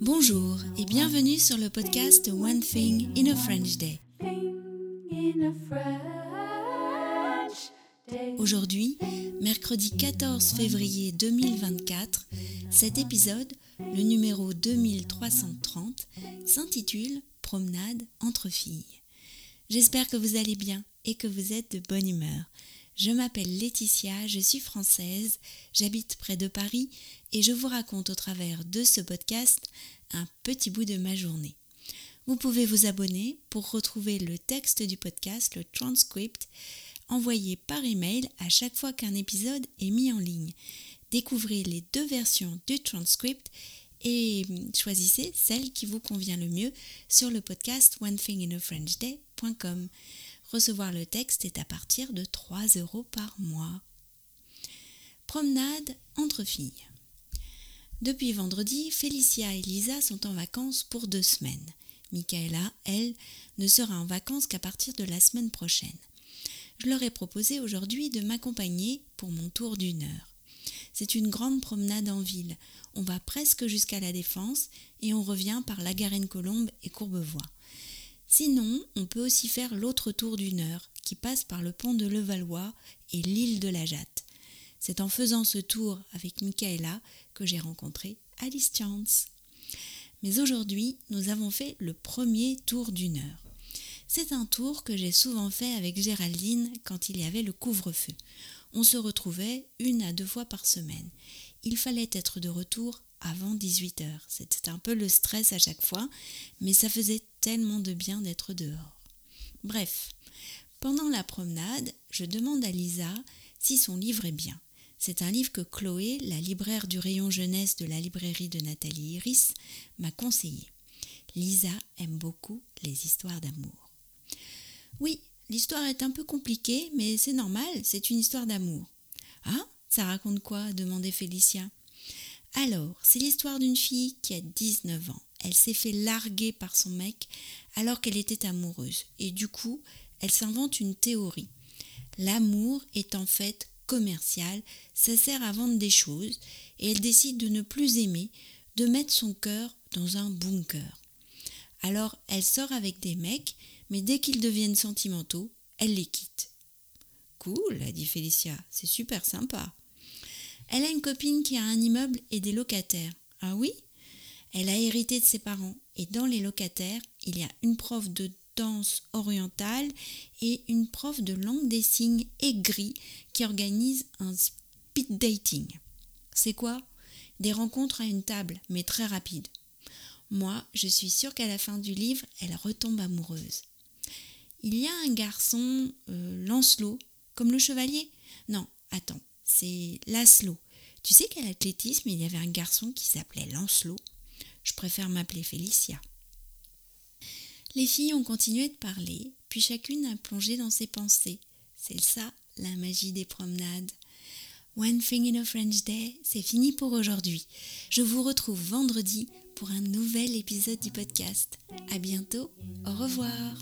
Bonjour et bienvenue sur le podcast One Thing in a French Day. Aujourd'hui, mercredi 14 février 2024, cet épisode, le numéro 2330, s'intitule Promenade entre filles. J'espère que vous allez bien et que vous êtes de bonne humeur. Je m'appelle Laetitia, je suis française, j'habite près de Paris et je vous raconte au travers de ce podcast un petit bout de ma journée. Vous pouvez vous abonner pour retrouver le texte du podcast, le transcript, envoyé par email à chaque fois qu'un épisode est mis en ligne. Découvrez les deux versions du transcript et choisissez celle qui vous convient le mieux sur le podcast onethinginafrenchday.com. Recevoir le texte est à partir de 3 euros par mois. Promenade entre filles. Depuis vendredi, Félicia et Lisa sont en vacances pour deux semaines. Michaela, elle, ne sera en vacances qu'à partir de la semaine prochaine. Je leur ai proposé aujourd'hui de m'accompagner pour mon tour d'une heure. C'est une grande promenade en ville. On va presque jusqu'à la Défense et on revient par la Garenne-Colombe et Courbevoie. Sinon, on peut aussi faire l'autre tour d'une heure, qui passe par le pont de Levallois et l'île de la Jatte. C'est en faisant ce tour avec Michaela que j'ai rencontré Alice Chance. Mais aujourd'hui, nous avons fait le premier tour d'une heure. C'est un tour que j'ai souvent fait avec Géraldine quand il y avait le couvre-feu. On se retrouvait une à deux fois par semaine. Il fallait être de retour avant 18 heures. C'était un peu le stress à chaque fois, mais ça faisait tellement de bien d'être dehors. Bref, pendant la promenade, je demande à Lisa si son livre est bien. C'est un livre que Chloé, la libraire du rayon jeunesse de la librairie de Nathalie Iris, m'a conseillé. Lisa aime beaucoup les histoires d'amour. Oui, l'histoire est un peu compliquée, mais c'est normal, c'est une histoire d'amour. Ah, ça raconte quoi? demandait Félicia. Alors, c'est l'histoire d'une fille qui a 19 ans. Elle s'est fait larguer par son mec alors qu'elle était amoureuse. Et du coup, elle s'invente une théorie. L'amour est en fait commercial, ça sert à vendre des choses, et elle décide de ne plus aimer, de mettre son cœur dans un bunker. Alors elle sort avec des mecs, mais dès qu'ils deviennent sentimentaux, elle les quitte. Cool, a dit Félicia, c'est super sympa. Elle a une copine qui a un immeuble et des locataires. Ah oui? Elle a hérité de ses parents et dans les locataires, il y a une prof de danse orientale et une prof de langue des signes aigrie qui organise un speed dating. C'est quoi? Des rencontres à une table, mais très rapides. Moi, je suis sûre qu'à la fin du livre, elle retombe amoureuse. Il y a un garçon, euh, Lancelot, comme le chevalier? Non, attends, c'est Laszlo. Tu sais qu'à l'athlétisme, il y avait un garçon qui s'appelait Lancelot. Je préfère m'appeler Félicia. Les filles ont continué de parler, puis chacune a plongé dans ses pensées. C'est ça, la magie des promenades. One Thing in a French Day, c'est fini pour aujourd'hui. Je vous retrouve vendredi pour un nouvel épisode du podcast. À bientôt, au revoir.